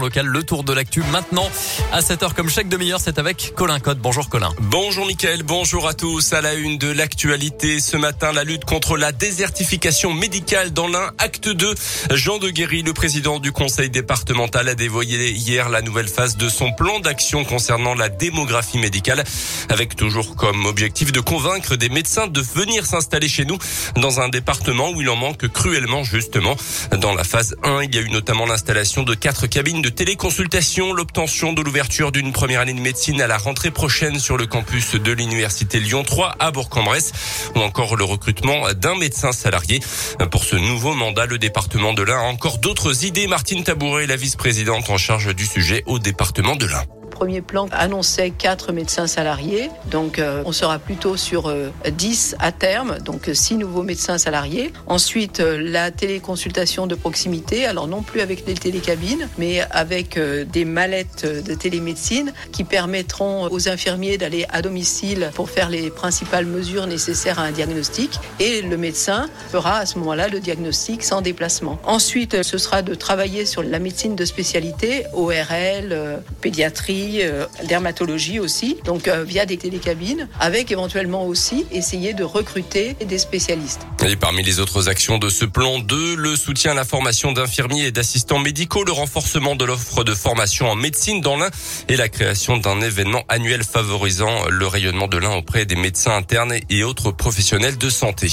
local, le tour de l'actu maintenant à 7h comme chaque demi-heure, c'est avec Colin Code. Bonjour Colin. Bonjour Mickaël, bonjour à tous. À la une de l'actualité ce matin, la lutte contre la désertification médicale dans l'un, acte 2. Jean de Guéry, le président du conseil départemental, a dévoyé hier la nouvelle phase de son plan d'action concernant la démographie médicale, avec toujours comme objectif de convaincre des médecins de venir s'installer chez nous dans un département où il en manque cruellement justement. Dans la phase 1, il y a eu notamment l'installation de quatre cabinets de téléconsultation, l'obtention de l'ouverture d'une première année de médecine à la rentrée prochaine sur le campus de l'université Lyon 3 à Bourg-en-Bresse ou encore le recrutement d'un médecin salarié. Pour ce nouveau mandat, le département de l'Ain a encore d'autres idées. Martine Tabouret, la vice-présidente en charge du sujet au département de l'Ain premier plan annonçait quatre médecins salariés. Donc euh, on sera plutôt sur 10 euh, à terme, donc 6 nouveaux médecins salariés. Ensuite, euh, la téléconsultation de proximité, alors non plus avec des télécabines, mais avec des mallettes de télémédecine qui permettront aux infirmiers d'aller à domicile pour faire les principales mesures nécessaires à un diagnostic. Et le médecin fera à ce moment-là le diagnostic sans déplacement. Ensuite, ce sera de travailler sur la médecine de spécialité, ORL, pédiatrie, euh, dermatologie aussi, donc euh, via des télécabines, avec éventuellement aussi essayer de recruter des spécialistes. Et parmi les autres actions de ce plan 2, le soutien à la formation d'infirmiers et d'assistants médicaux, le renforcement de l'offre de formation en médecine dans l'Ain et la création d'un événement annuel favorisant le rayonnement de l'Ain auprès des médecins internes et autres professionnels de santé.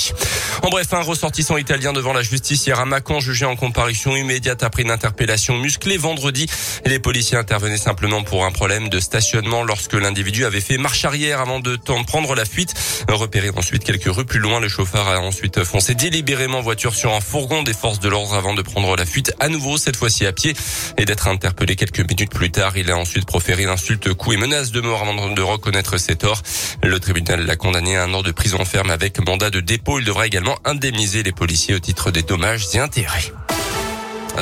En bref, un ressortissant italien devant la justice hier à Macon, jugé en comparution immédiate après une interpellation musclée vendredi. Les policiers intervenaient simplement pour un problème problème de stationnement lorsque l'individu avait fait marche arrière avant de prendre la fuite. Repéré ensuite quelques rues plus loin, le chauffeur a ensuite foncé délibérément voiture sur un fourgon des forces de l'ordre avant de prendre la fuite à nouveau, cette fois-ci à pied, et d'être interpellé quelques minutes plus tard. Il a ensuite proféré l'insulte, coup et menace de mort avant de reconnaître ses torts. Le tribunal l'a condamné à un an de prison ferme avec mandat de dépôt. Il devra également indemniser les policiers au titre des dommages et intérêts.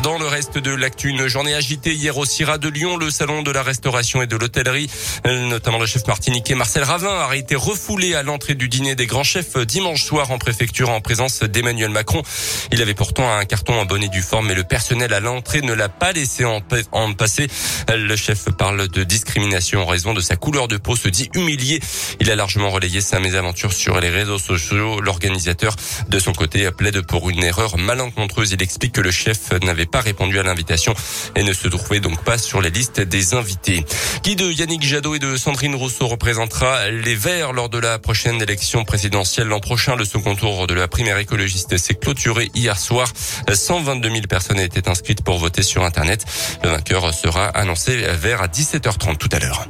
Dans le reste de l'actu, une journée agitée hier au CIRA de Lyon, le salon de la restauration et de l'hôtellerie. Notamment le chef martiniquais Marcel Ravin a été refoulé à l'entrée du dîner des grands chefs dimanche soir en préfecture en présence d'Emmanuel Macron. Il avait pourtant un carton en bonne et due forme, mais le personnel à l'entrée ne l'a pas laissé en, en passer. Le chef parle de discrimination en raison de sa couleur de peau, se dit humilié. Il a largement relayé sa mésaventure sur les réseaux sociaux. L'organisateur, de son côté, plaide pour une erreur malencontreuse. Il explique que le chef n'avait pas répondu à l'invitation et ne se trouvait donc pas sur les listes des invités. Qui de Yannick Jadot et de Sandrine Rousseau représentera les Verts lors de la prochaine élection présidentielle l'an prochain? Le second tour de la primaire écologiste s'est clôturé hier soir. 122 000 personnes étaient inscrites pour voter sur Internet. Le vainqueur sera annoncé vers 17h30 tout à l'heure.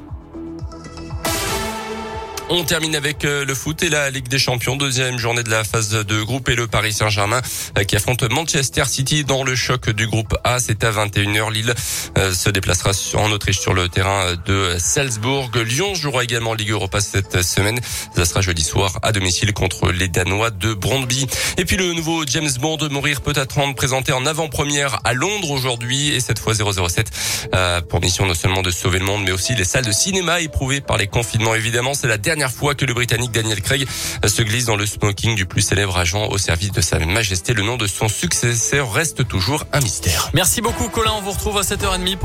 On termine avec euh, le foot et la Ligue des Champions, deuxième journée de la phase de groupe et le Paris Saint-Germain euh, qui affronte Manchester City dans le choc du groupe A. C'est à 21h. Lille euh, se déplacera en Autriche sur le terrain de Salzbourg. Lyon jouera également Ligue Europa cette semaine. Ça sera jeudi soir à domicile contre les Danois de Brondby. Et puis le nouveau James Bond, Mourir peut attendre, présenté en avant-première à Londres aujourd'hui et cette fois 007 pour mission non seulement de sauver le monde mais aussi les salles de cinéma éprouvées par les confinements évidemment. C'est la dernière dernière fois que le Britannique Daniel Craig se glisse dans le smoking du plus célèbre agent au service de sa majesté. Le nom de son successeur reste toujours un mystère. Merci beaucoup Colin, on vous retrouve à 7h30 pour